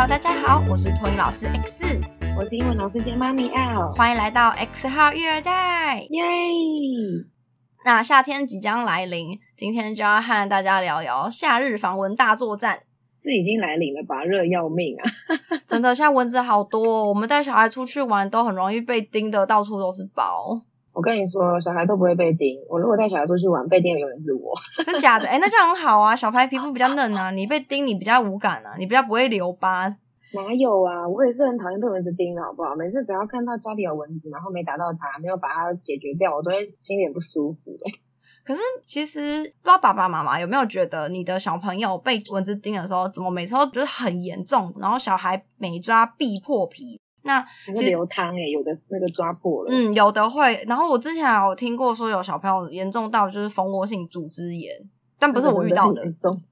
Hello，大家好，我是托尼老师 X，我是英文老师兼妈咪 L，欢迎来到 X 号育儿袋，耶！那夏天即将来临，今天就要和大家聊聊夏日防蚊大作战。是已经来临了吧？热要命啊！真的，现在蚊子好多哦，我们带小孩出去玩都很容易被叮的，到处都是包。我跟你说，小孩都不会被叮。我如果带小孩出去玩，被叮的永远是我。真假的？哎、欸，那这样很好啊。小孩皮肤比较嫩啊，你被叮你比较无感啊，你比较不会留疤。哪有啊？我也是很讨厌被蚊子叮的，好不好？每次只要看到家里有蚊子，然后没打到它，没有把它解决掉，我都会心里很不舒服的。可是其实不知道爸爸妈妈有没有觉得，你的小朋友被蚊子叮的时候，怎么每次都觉得很严重，然后小孩每抓必破皮。那其实流汤诶，有的那个抓破了，嗯，有的会。然后我之前有听过说有小朋友严重到就是蜂窝性组织炎，但不是我遇到的。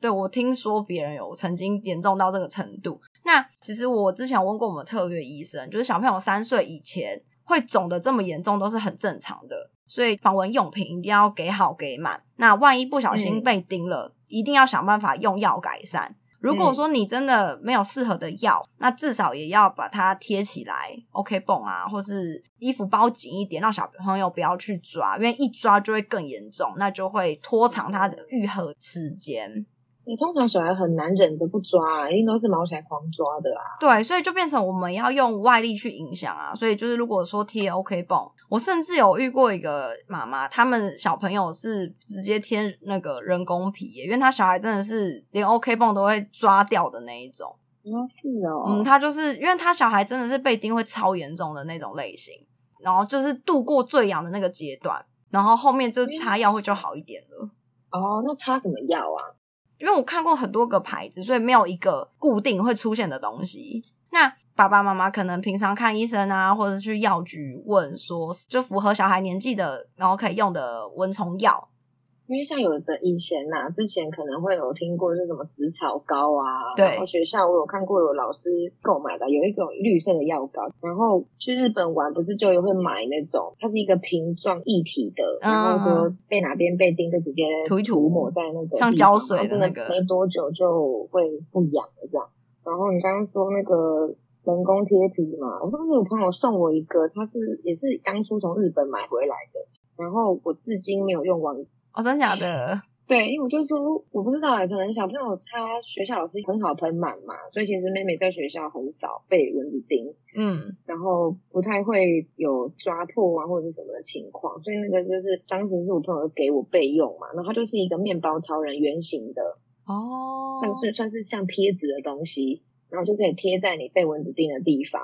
对，我听说别人有曾经严重到这个程度。那其实我之前问过我们特约医生，就是小朋友三岁以前会肿的这么严重都是很正常的，所以防蚊用品一定要给好给满。那万一不小心被叮了，嗯、一定要想办法用药改善。如果说你真的没有适合的药，嗯，那至少也要把它贴起来，OK 绷啊，或是衣服包紧一点，让小朋友不要去抓，因为一抓就会更严重，那就会拖长它的愈合时间。你通常小孩很难忍着不抓啊，一定都是毛起来狂抓的啊。对，所以就变成我们要用外力去影响啊。所以就是如果说贴 OK 绷，我甚至有遇过一个妈妈，他们小朋友是直接贴那个人工皮耶，因为他小孩真的是连 OK 绷都会抓掉的那一种。哦，是哦。嗯，他就是因为他小孩真的是被叮会超严重的那种类型，然后就是度过最痒的那个阶段，然后后面就擦药会就好一点了。哦，那擦什么药啊？因为我看过很多个牌子，所以没有一个固定会出现的东西。那爸爸妈妈可能平常看医生啊，或者去药局问说，就符合小孩年纪的，然后可以用的蚊虫药。因为像有的以前呐、啊，之前可能会有听过，是什么紫草膏啊。对。然后学校我有看过有老师购买的，有一种绿色的药膏。然后去日本玩，不是就也会买那种，它是一个瓶状一体的，然后说被哪边被叮就直接涂一涂抹在那个像胶水的那个，没多久就会不痒了这样。然后你刚刚说那个人工贴皮嘛，我上次有朋友送我一个，他是也是当初从日本买回来的，然后我至今没有用完。哦，真的假的？对，因为我就说我不知道哎，可能小朋友他学校老师很好喷满嘛，所以其实妹妹在学校很少被蚊子叮，嗯，然后不太会有抓破啊或者是什么的情况，所以那个就是当时是我朋友给我备用嘛，然后它就是一个面包超人圆形的哦，算是算是像贴纸的东西，然后就可以贴在你被蚊子叮的地方。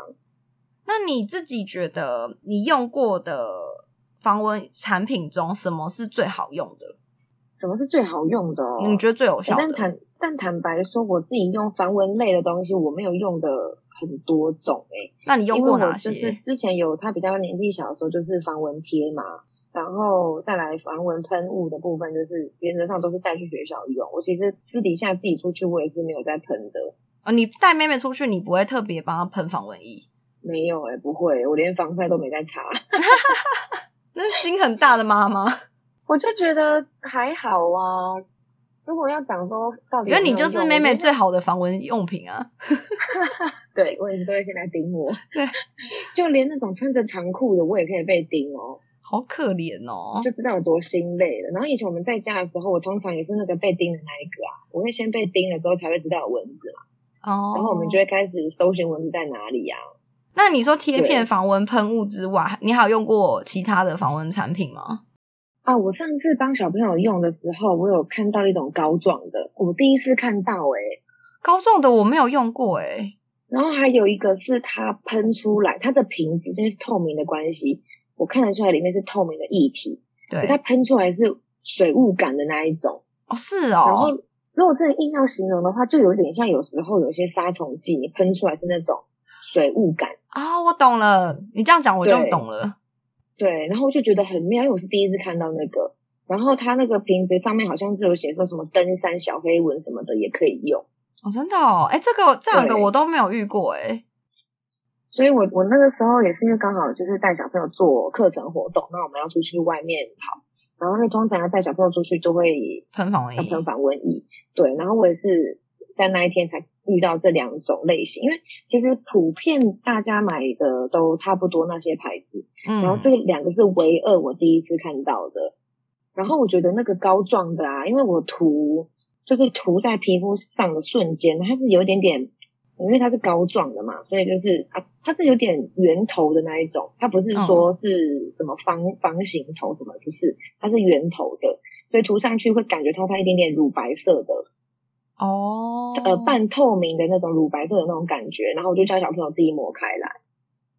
那你自己觉得你用过的？防蚊产品中，什么是最好用的？什么是最好用的？你觉得最有效的？但坦但坦白说，我自己用防蚊类的东西，我没有用的很多种哎、欸。那你用过哪些？就是之前有他比较年纪小的时候，就是防蚊贴嘛，然后再来防蚊喷雾的部分，就是原则上都是带去学校用。我其实私底下自己出去，我也是没有在喷的。哦，你带妹妹出去，你不会特别帮她喷防蚊液？没有哎、欸，不会，我连防晒都没在擦。那是心很大的妈妈，我就觉得还好啊。如果要讲说到底有有，因为你就是妹妹最好的防蚊用品啊。对，我一直都会先来叮我。对，就连那种穿着长裤的，我也可以被叮哦。好可怜哦，就知道有多心累了。然后以前我们在家的时候，我通常也是那个被叮的那一个啊。我会先被叮了之后，才会知道有蚊子嘛。哦。然后我们就会开始搜寻蚊子在哪里呀、啊。那你说贴片防蚊喷雾之外，你还有用过其他的防蚊产品吗？啊，我上次帮小朋友用的时候，我有看到一种膏状的，我第一次看到诶、欸、膏状的我没有用过诶、欸、然后还有一个是它喷出来，它的瓶子因为是透明的关系，我看得出来里面是透明的液体，对，它喷出来是水雾感的那一种。哦，是哦。然后如果真的硬要形容的话，就有点像有时候有些杀虫剂，你喷出来是那种水雾感。啊、哦，我懂了。你这样讲，我就懂了对。对，然后我就觉得很妙，因为我是第一次看到那个。然后它那个瓶子上面好像是有写说什么登山小黑蚊什么的也可以用。哦，真的哦，哎，这个这两个我都没有遇过哎。所以我我那个时候也是因为刚好就是带小朋友做课程活动，那我们要出去外面跑，然后那通常要带小朋友出去都会喷防蚊液，喷防蚊液。对，然后我也是在那一天才遇到这两种类型，因为其实普遍大家买的都差不多那些牌子，嗯，然后这两个是唯二我第一次看到的。然后我觉得那个膏状的啊，因为我涂就是涂在皮肤上的瞬间，它是有一点点，因为它是膏状的嘛，所以就是啊，它是有点圆头的那一种，它不是说是什么方、嗯、方形头什么，不是，它是圆头的，所以涂上去会感觉到它一点点乳白色的哦，呃，半透明的那种乳白色的那种感觉，然后我就叫小朋友自己抹开来，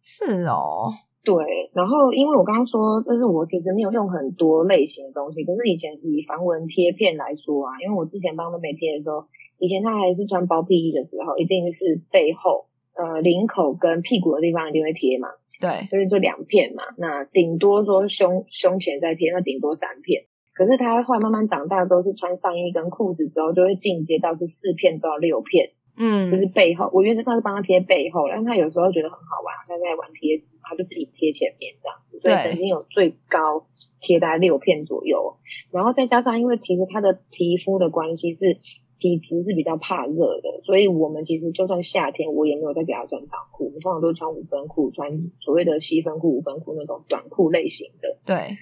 是哦。对，然后因为我刚刚说，就是我其实没有用很多类型的东西，可是以前以防蚊贴片来说啊，因为我之前帮妹妹贴的时候，以前她还是穿包屁衣的时候，一定是背后、呃领口跟屁股的地方一定会贴嘛，对，就是就两片嘛，那顶多说胸胸前再贴，那顶多三片。可是他后来慢慢长大，都是穿上衣跟裤子之后，就会进阶到是四片到六片。嗯，就是背后，我原则上是帮他贴背后，但他有时候觉得很好玩，好像在玩贴纸，他就自己贴前面这样子。所以，曾经有最高贴大概六片左右，然后再加上因为其实他的皮肤的关系是体质是比较怕热的，所以我们其实就算夏天，我也没有再给他穿长裤，我们通常都是穿五分裤，穿所谓的七分裤、五分裤那种短裤类型的。对，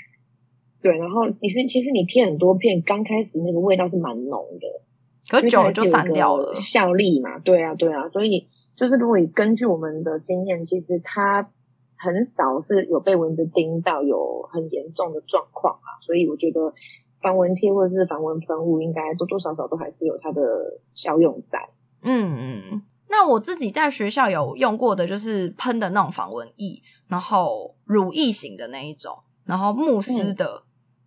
对，然后你是其实你贴很多片，刚开始那个味道是蛮浓的。可久了就散掉了，效力嘛，对啊，对啊，所以就是如果你根据我们的经验，其实它很少是有被蚊子叮到有很严重的状况啊，所以我觉得防蚊贴或者是防蚊喷雾应该多多少少都还是有它的效用在。嗯嗯，那我自己在学校有用过的就是喷的那种防蚊液，然后乳液型的那一种，然后慕斯的，嗯、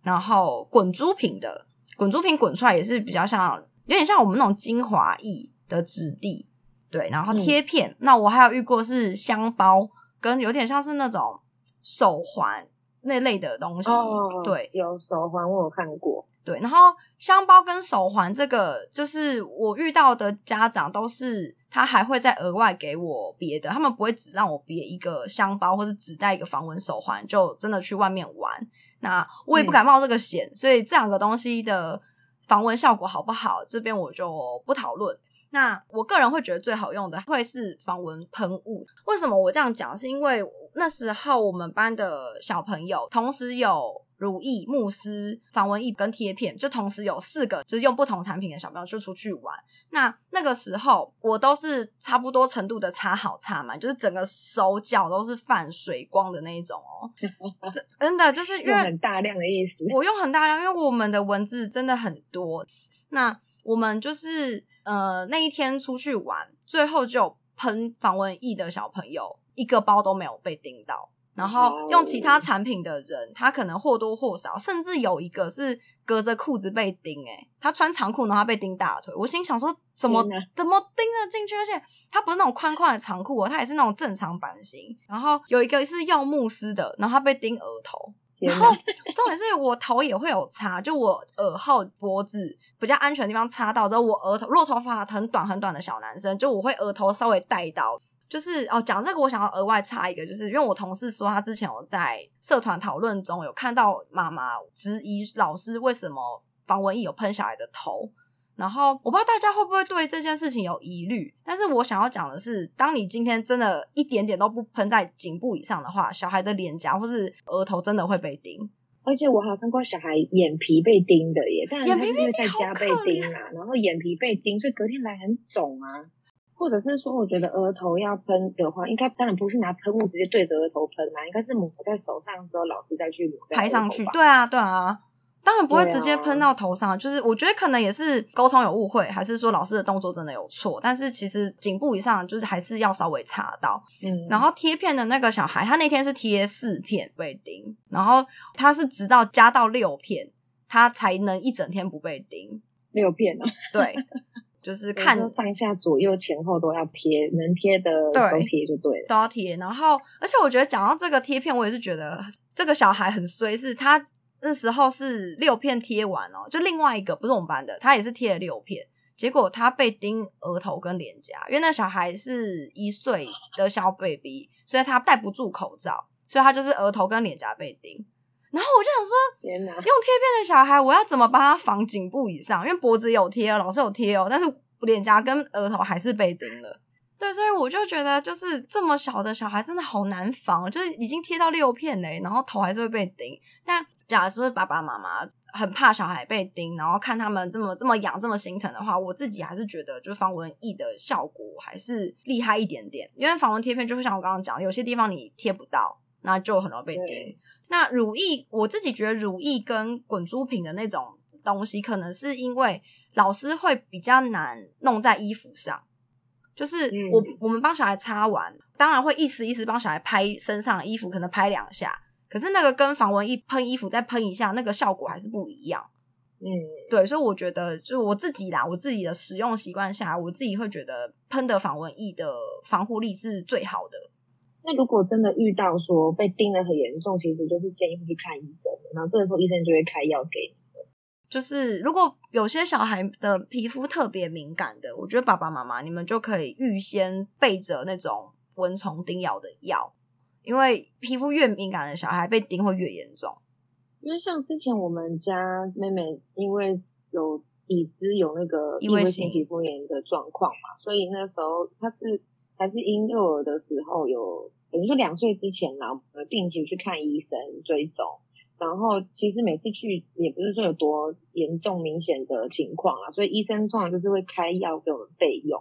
然后滚珠瓶的，滚珠瓶滚出来也是比较像。有点像我们那种精华液的质地，对，然后贴片。嗯、那我还有遇过是香包，跟有点像是那种手环那类的东西。哦、对，有手环我有看过。对，然后香包跟手环这个，就是我遇到的家长都是他还会再额外给我别的，他们不会只让我别一个香包，或者只带一个防蚊手环，就真的去外面玩。那我也不敢冒这个险，嗯、所以这两个东西的。防蚊效果好不好？这边我就不讨论。那我个人会觉得最好用的会是防蚊喷雾。为什么我这样讲？是因为那时候我们班的小朋友同时有如意、慕斯、防蚊液跟贴片，就同时有四个，就是用不同产品的小朋友就出去玩。那那个时候我都是差不多程度的擦好擦满，就是整个手脚都是泛水光的那一种哦。真的就是因为很大量的意思，我用很大量，因为我们的文字真的很多。那我们就是呃那一天出去玩，最后就喷防蚊液的小朋友一个包都没有被叮到，然后用其他产品的人，他可能或多或少，甚至有一个是。隔着裤子被叮，诶，他穿长裤，然后他被叮大腿。我心想说，怎么怎么叮得进去？而且他不是那种宽宽的长裤哦，他也是那种正常版型。然后有一个是用慕斯的，然后他被叮额头。然后重点是我头也会有擦，就我耳后、脖子比较安全的地方擦到之后，我额头，如果头发很短很短的小男生，就我会额头稍微带到。就是哦，讲这个我想要额外插一个，就是因为我同事说他之前有在社团讨论中有看到妈妈质疑老师为什么防蚊液有喷小孩的头，然后我不知道大家会不会对这件事情有疑虑，但是我想要讲的是，当你今天真的一点点都不喷在颈部以上的话，小孩的脸颊或是额头真的会被叮，而且我还有看过小孩眼皮被叮的耶，但是他是因为在家被叮啊，然后眼皮被叮，所以隔天来很肿啊。或者是说，我觉得额头要喷的话，应该当然不是拿喷雾直接对着额头喷嘛，应该是抹在手上之后，老师再去抹拍上去。对啊，对啊，当然不会直接喷到头上。啊、就是我觉得可能也是沟通有误会，还是说老师的动作真的有错。但是其实颈部以上就是还是要稍微擦到。嗯，然后贴片的那个小孩，他那天是贴四片被叮，然后他是直到加到六片，他才能一整天不被叮。六片啊？对。就是看上下左右前后都要贴，能贴的都贴就对了，都要贴。然后，而且我觉得讲到这个贴片，我也是觉得这个小孩很衰，是他那时候是六片贴完哦，就另外一个不是我们班的，他也是贴了六片，结果他被叮额头跟脸颊，因为那小孩是一岁的小 baby，所以他戴不住口罩，所以他就是额头跟脸颊被叮。然后我就想说，用贴片的小孩，我要怎么帮他防颈部以上？因为脖子有贴哦，老师有贴哦，但是脸颊跟额头还是被叮了。对，所以我就觉得，就是这么小的小孩真的好难防，就是已经贴到六片嘞，然后头还是会被叮。但假设爸爸妈妈很怕小孩被叮，然后看他们这么这么痒、这么心疼的话，我自己还是觉得，就是防蚊液的效果还是厉害一点点。因为防蚊贴片就会像我刚刚讲，有些地方你贴不到，那就很容易被叮。那乳液，我自己觉得乳液跟滚珠瓶的那种东西，可能是因为老师会比较难弄在衣服上。就是我、嗯、我们帮小孩擦完，当然会一时一时帮小孩拍身上的衣服，可能拍两下。可是那个跟防蚊液喷衣服再喷一下，那个效果还是不一样。嗯，对，所以我觉得就我自己啦，我自己的使用习惯下来，我自己会觉得喷的防蚊液的防护力是最好的。那如果真的遇到说被叮得很严重，其实就是建议去看医生，然后这个时候医生就会开药给你。就是如果有些小孩的皮肤特别敏感的，我觉得爸爸妈妈你们就可以预先备着那种蚊虫叮咬的药，因为皮肤越敏感的小孩被叮会越严重。因为像之前我们家妹妹因为有已知有那个异位性皮肤炎的状况嘛，所以那时候她是还是婴幼儿的时候有，等于说两岁之前呢，定期去看医生追踪。然后其实每次去也不是说有多严重明显的情况啊，所以医生通常就是会开药给我们备用。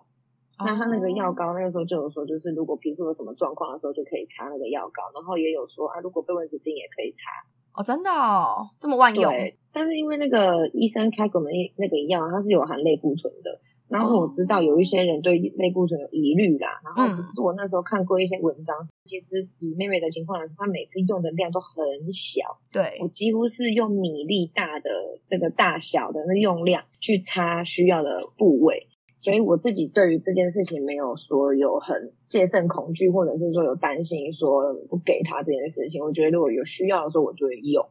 哦、那他那个药膏那个时候就有说，就是如果皮肤有什么状况的时候就可以擦那个药膏，然后也有说啊，如果被蚊子叮也可以擦。哦，真的哦，这么万用。对，但是因为那个医生开给我们那个药，它是有含类固醇的。然后我知道有一些人对类固醇有疑虑啦，然后是我那时候看过一些文章，嗯、其实以妹妹的情况来说，她每次用的量都很小，对，我几乎是用米粒大的这个大小的那用量去擦需要的部位，所以我自己对于这件事情没有说有很戒慎恐惧，或者是说有担心说不给她这件事情，我觉得如果有需要的时候，我就会用。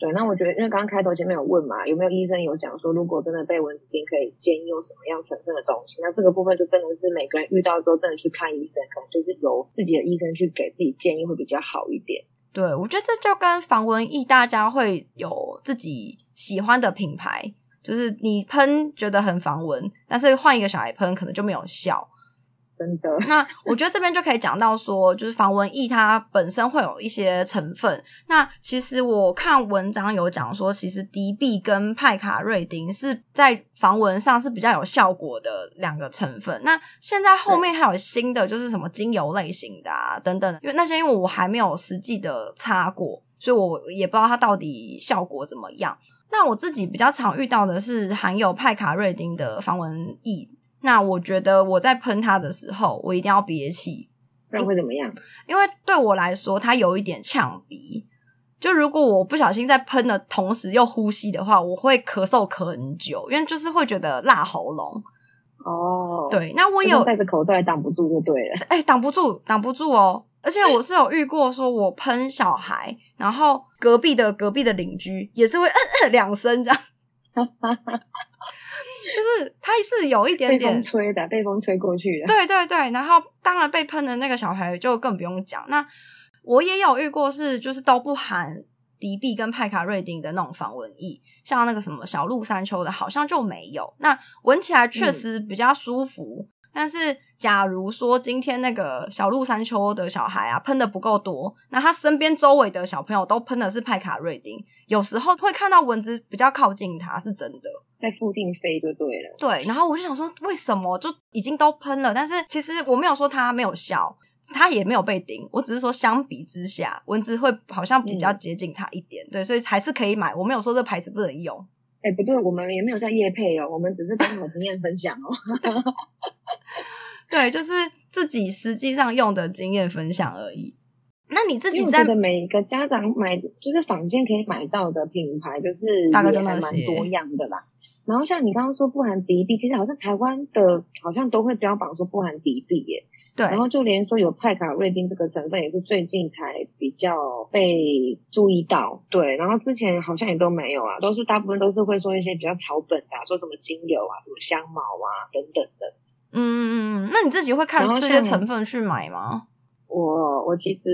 对，那我觉得，因为刚刚开头前面有问嘛，有没有医生有讲说，如果真的被蚊子叮，可以建议用什么样成分的东西？那这个部分就真的是每个人遇到之后，真的去看医生，可能就是由自己的医生去给自己建议会比较好一点。对，我觉得这就跟防蚊液，大家会有自己喜欢的品牌，就是你喷觉得很防蚊，但是换一个小孩喷可能就没有效。真的，那我觉得这边就可以讲到说，就是防蚊液它本身会有一些成分。那其实我看文章有讲说，其实敌避跟派卡瑞丁是在防蚊上是比较有效果的两个成分。那现在后面还有新的，就是什么精油类型的啊等等，因为那些因为我还没有实际的擦过，所以我也不知道它到底效果怎么样。那我自己比较常遇到的是含有派卡瑞丁的防蚊液。那我觉得我在喷它的时候，我一定要憋气，不然会怎么样？因为对我来说，它有一点呛鼻。就如果我不小心在喷的同时又呼吸的话，我会咳嗽咳很久，因为就是会觉得辣喉咙。哦，对，那我有戴着口罩也挡不住，就对了。哎，挡不住，挡不住哦！而且我是有遇过，说我喷小孩，然后隔壁的隔壁的邻居也是会嗯嗯两声这样。就是它是有一点点被风吹的，被风吹过去的。对对对，然后当然被喷的那个小孩就更不用讲。那我也有遇过是，就是都不含敌避跟派卡瑞丁的那种防蚊液，像那个什么小鹿山丘的，好像就没有。那闻起来确实比较舒服。嗯但是，假如说今天那个小鹿山丘的小孩啊喷的不够多，那他身边周围的小朋友都喷的是派卡瑞丁，有时候会看到蚊子比较靠近他，是真的在附近飞就对了。对，然后我就想说，为什么就已经都喷了，但是其实我没有说它没有效，它也没有被叮，我只是说相比之下，蚊子会好像比较接近它一点，嗯、对，所以还是可以买。我没有说这牌子不能用。哎、欸，不对，我们也没有在夜配哦，我们只是刚好经验分享哦。对，就是自己实际上用的经验分享而已。那你自己在每个家长买，就是坊间可以买到的品牌，就是也还蛮多样的啦。然后像你刚刚说不含敌避，其实好像台湾的好像都会标榜说不含敌避耶。对，然后就连说有派卡瑞丁这个成分，也是最近才比较被注意到。对，然后之前好像也都没有啊，都是大部分都是会说一些比较草本的，说什么精油啊、什么香茅啊等等的。嗯嗯嗯，那你自己会看这些成分去买吗？我我其实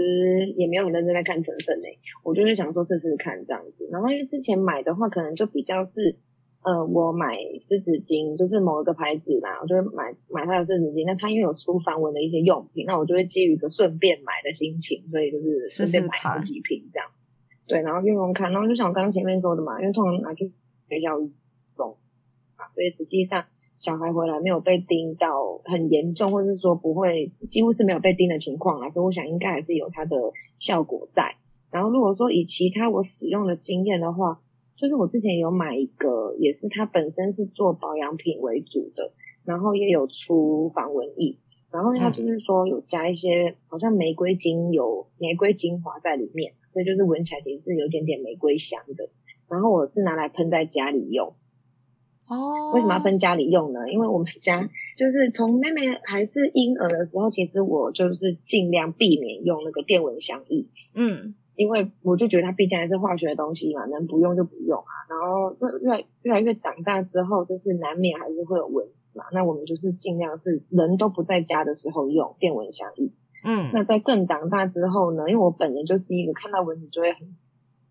也没有很认真在看成分诶，我就是想说试试看这样子。然后因为之前买的话，可能就比较是。呃，我买湿纸巾，就是某一个牌子嘛，我就会买买它的湿纸巾。那它因为有出防蚊的一些用品，那我就会基于一个顺便买的心情，所以就是顺便买好几瓶这样。试试对，然后用用看，然后就像我刚刚前面说的嘛，因为通常拿去学校用啊，所以实际上小孩回来没有被叮到很严重，或者是说不会几乎是没有被叮的情况啊，所以我想应该还是有它的效果在。然后如果说以其他我使用的经验的话，就是我之前有买一个，也是它本身是做保养品为主的，然后也有出防蚊液，然后它就是说有加一些好像玫瑰精油、玫瑰精华在里面，所以就是闻起来其实是有点点玫瑰香的。然后我是拿来喷在家里用。哦，为什么要喷家里用呢？因为我们家就是从妹妹还是婴儿的时候，其实我就是尽量避免用那个电蚊香液。嗯。因为我就觉得它毕竟还是化学的东西嘛，能不用就不用啊。然后越来越来越长大之后，就是难免还是会有蚊子嘛。那我们就是尽量是人都不在家的时候用电蚊香液。嗯，那在更长大之后呢，因为我本人就是一个看到蚊子就会很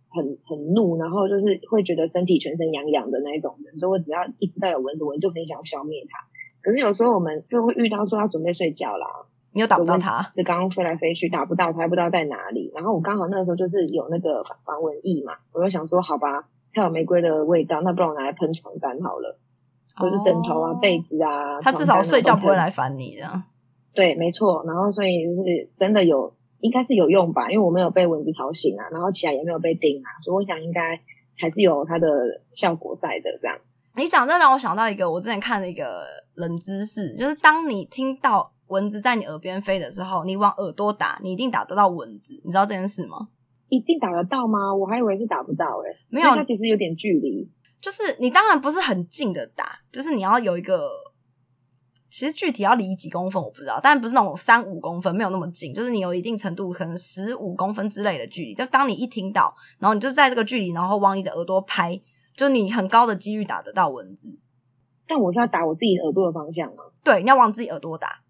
很很怒，然后就是会觉得身体全身痒痒的那一种人，所以我只要一知道有蚊子，我就很想要消灭它。可是有时候我们就会遇到说要准备睡觉啦。你又打不到它，这刚刚飞来飞去，打不到它，还不知道在哪里。然后我刚好那个时候就是有那个防蚊液嘛，我就想说，好吧，它有玫瑰的味道，那不然我拿来喷床单好了，或是枕头啊、哦、被子啊。它至少睡觉不会来烦你这样。对，没错。然后所以就是真的有，应该是有用吧，因为我没有被蚊子吵醒啊，然后起来也没有被叮啊，所以我想应该还是有它的效果在的这样。你讲这让我想到一个我之前看了一个冷知识，就是当你听到。蚊子在你耳边飞的时候，你往耳朵打，你一定打得到蚊子。你知道这件事吗？一定打得到吗？我还以为是打不到诶、欸、没有，它其实有点距离。就是你当然不是很近的打，就是你要有一个，其实具体要离几公分我不知道，但不是那种三五公分，没有那么近，就是你有一定程度，可能十五公分之类的距离。就当你一听到，然后你就在这个距离，然后往你的耳朵拍，就你很高的几率打得到蚊子。但我是要打我自己耳朵的方向吗？对，你要往自己耳朵打。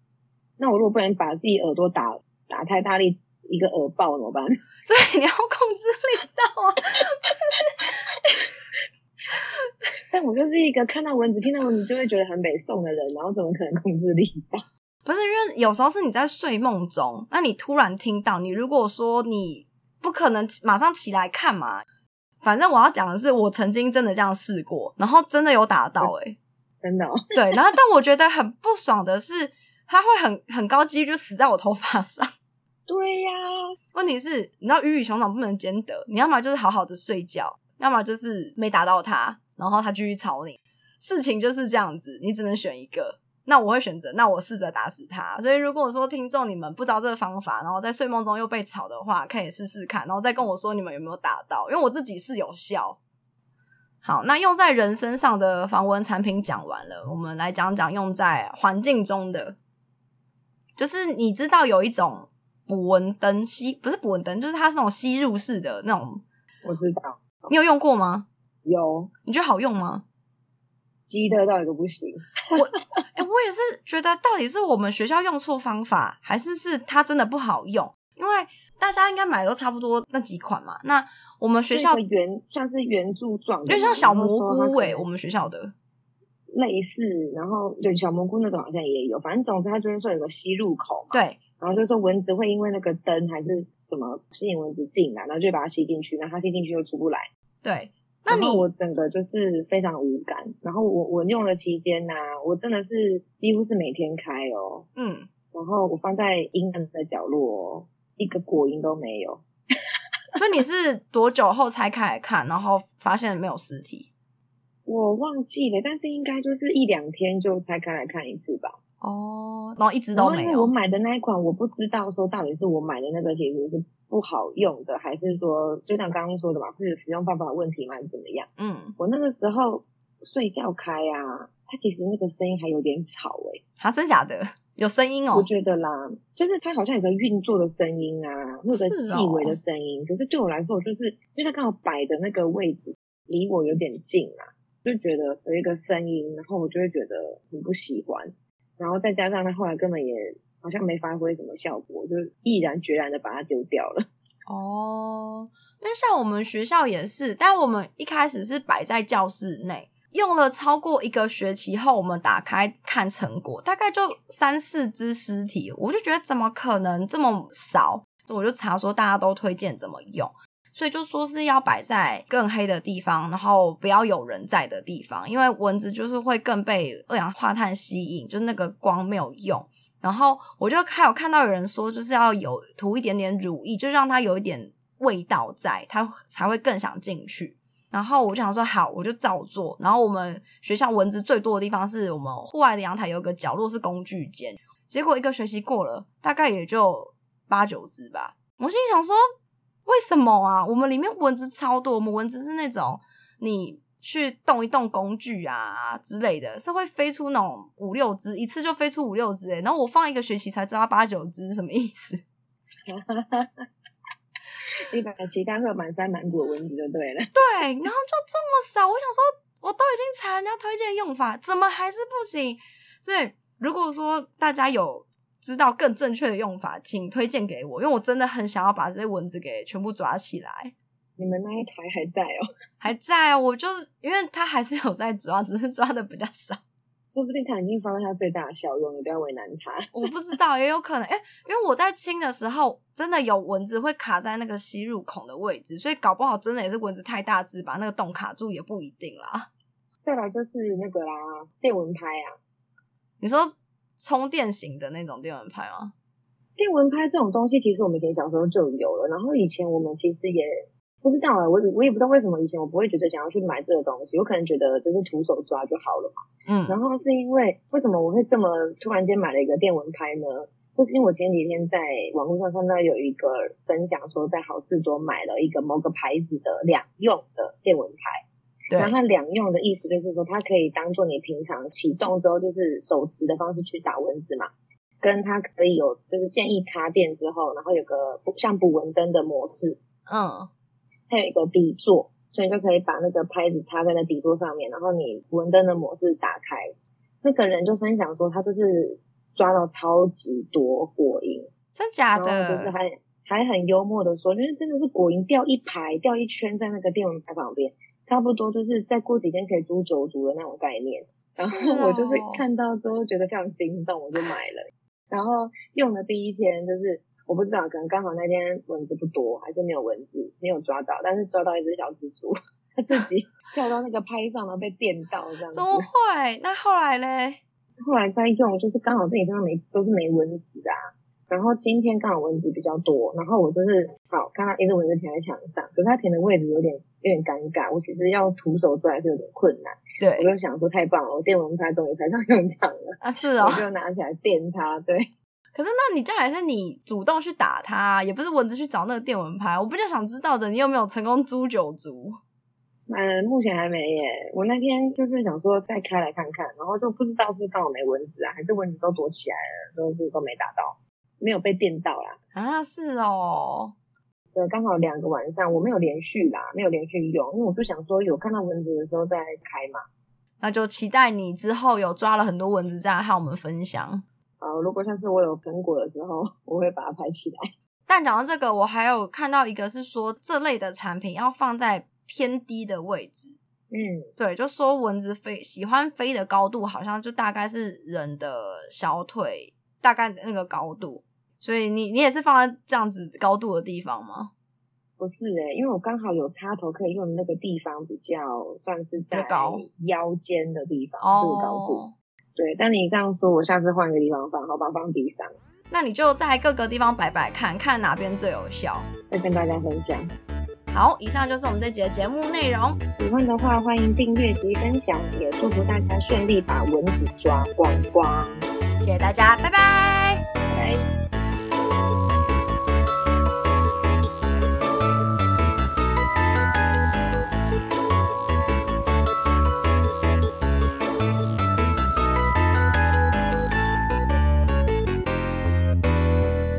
那我如果不能把自己耳朵打打太大力，一个耳爆怎么办？所以你要控制力道啊！但我就是一个看到蚊子、听到蚊子就会觉得很北宋的人，然后怎么可能控制力道？不是，因为有时候是你在睡梦中，那你突然听到，你如果说你不可能马上起来看嘛，反正我要讲的是，我曾经真的这样试过，然后真的有打到、欸，诶真的、哦，对，然后但我觉得很不爽的是。它会很很高几率就死在我头发上。对呀、啊，问题是，你知道鱼与熊掌不能兼得，你要么就是好好的睡觉，要么就是没打到它，然后它继续吵你。事情就是这样子，你只能选一个。那我会选择，那我试着打死它。所以如果说听众你们不知道这个方法，然后在睡梦中又被吵的话，可以试试看，然后再跟我说你们有没有打到，因为我自己是有效。好，那用在人身上的防蚊产品讲完了，我们来讲讲用在环境中的。就是你知道有一种捕蚊灯吸，不是捕蚊灯，就是它是那种吸入式的那种。我知道，你有用过吗？有，你觉得好用吗？鸡的到底都不行。我哎、欸，我也是觉得，到底是我们学校用错方法，还是是它真的不好用？因为大家应该买的都差不多那几款嘛。那我们学校圆像是圆柱状，有点像小蘑菇哎、欸，我们学校的。类似，然后对小蘑菇那种好像也有，反正总之它就是说有个吸入口嘛，对，然后就是说蚊子会因为那个灯还是什么吸引蚊子进来，然后就把它吸进去，然后它吸进去又出不来。对，那你我整个就是非常无感。然后我我用的期间呢、啊，我真的是几乎是每天开哦，嗯，然后我放在阴暗的角落，一个果蝇都没有。所以你是多久后拆开来看，然后发现没有尸体？我忘记了，但是应该就是一两天就拆开来看一次吧。哦，然后一直都没有。因为我买的那一款，我不知道说到底是我买的那个其实是不好用的，还是说就像刚刚说的嘛，是使用方法问题吗？还是怎么样？嗯，我那个时候睡觉开啊，它其实那个声音还有点吵诶、欸。啊，真假的？有声音哦？我觉得啦，就是它好像有个运作的声音啊，或者细微的声音。哦、可是对我来说，就是因为它刚好摆的那个位置离我有点近啊。就觉得有一个声音，然后我就会觉得很不喜欢，然后再加上他后来根本也好像没发挥什么效果，就毅然决然的把它丢掉了。哦，因为像我们学校也是，但我们一开始是摆在教室内，用了超过一个学期后，我们打开看成果，大概就三四只尸体，我就觉得怎么可能这么少？我就查说大家都推荐怎么用，所以就说是要摆在更黑的地方，然后不要有人在的地方，因为蚊子就是会更被二氧化碳吸引，就那个光没有用。然后我就还有看到有人说，就是要有涂一点点乳液，就让它有一点味道在，它才会更想进去。然后我就想说好，我就照做。然后我们学校蚊子最多的地方是我们户外的阳台，有个角落是工具间。结果一个学期过了，大概也就八九只吧。我心想说，为什么啊？我们里面蚊子超多，我们蚊子是那种你。去动一动工具啊之类的，是会飞出那种五六只，一次就飞出五六只诶，然后我放一个学期才抓八九只，什么意思？你把其他会满山满谷的蚊子就对了。对，然后就这么少，我想说，我都已经查人家推荐用法，怎么还是不行？所以如果说大家有知道更正确的用法，请推荐给我，因为我真的很想要把这些蚊子给全部抓起来。你们那一台还在哦？还在哦！我就是因为它还是有在抓，只是抓的比较少。说不定他已经发挥他最大的效用，你不要为难他。我不知道，也有可能。哎，因为我在清的时候，真的有蚊子会卡在那个吸入孔的位置，所以搞不好真的也是蚊子太大只，把那个洞卡住也不一定啦。再来就是那个啦，电蚊拍啊。你说充电型的那种电蚊拍吗？电蚊拍这种东西，其实我们以前小时候就有了。然后以前我们其实也。不知道啊，我我也不知道为什么以前我不会觉得想要去买这个东西，我可能觉得就是徒手抓就好了嘛。嗯，然后是因为为什么我会这么突然间买了一个电蚊拍呢？就是因为我前几天在网络上看到有一个分享说，在好事多买了一个某个牌子的两用的电蚊拍。对。然后它两用的意思就是说，它可以当做你平常启动之后就是手持的方式去打蚊子嘛，跟它可以有就是建议插电之后，然后有个像捕蚊灯的模式。嗯。它有一个底座，所以你就可以把那个拍子插在那底座上面，然后你蚊灯的模式打开。那个人就分享说，他就是抓到超级多果蝇，真假的？就是还还很幽默的说，就是真的是果蝇掉一排，掉一圈在那个电蚊拍旁边，差不多就是再过几天可以租九组的那种概念。然后我就是看到之后觉得非常心动，我就买了。然后用的第一天就是。我不知道，可能刚好那天蚊子不多，还是没有蚊子，没有抓到，但是抓到一只小蜘蛛，它自己 跳到那个拍上，然后被电到这样子。怎么会？那后来嘞？后来再用，就是刚好自己身上没都是没蚊子啊。然后今天刚好蚊子比较多，然后我就是好看到一只蚊子停在墙上，可是它停的位置有点有点尴尬，我其实要徒手做还是有点困难。对，我就想说太棒了，我电蚊拍终于派上用场了啊！是哦，我就拿起来电它，对。可是，那你这样还是你主动去打它，也不是蚊子去找那个电蚊拍。我比较想知道的，你有没有成功租九族？嗯，目前还没耶。我那天就是想说再开来看看，然后就不知道是刚好没蚊子啊，还是蚊子都躲起来了，都是都没打到，没有被电到啦。啊，是哦。对，刚好两个晚上我没有连续啦，没有连续用，因为我就想说有看到蚊子的时候再开嘛。那就期待你之后有抓了很多蚊子再来和我们分享。好，如果下次我有成果的时候，我会把它拍起来。但讲到这个，我还有看到一个是说，这类的产品要放在偏低的位置。嗯，对，就说蚊子飞喜欢飞的高度，好像就大概是人的小腿大概那个高度。所以你你也是放在这样子高度的地方吗？不是诶、欸，因为我刚好有插头可以用的那个地方比较算是在腰间的地方，这个高度。对，但你这样说，我下次换一个地方放，好吧，放地上。那你就在各个地方摆摆看，看哪边最有效，再跟大家分享。好，以上就是我们这集的节目内容。喜欢的话，欢迎订阅及分享，也祝福大家顺利把蚊子抓光光。谢谢大家，拜拜。拜拜。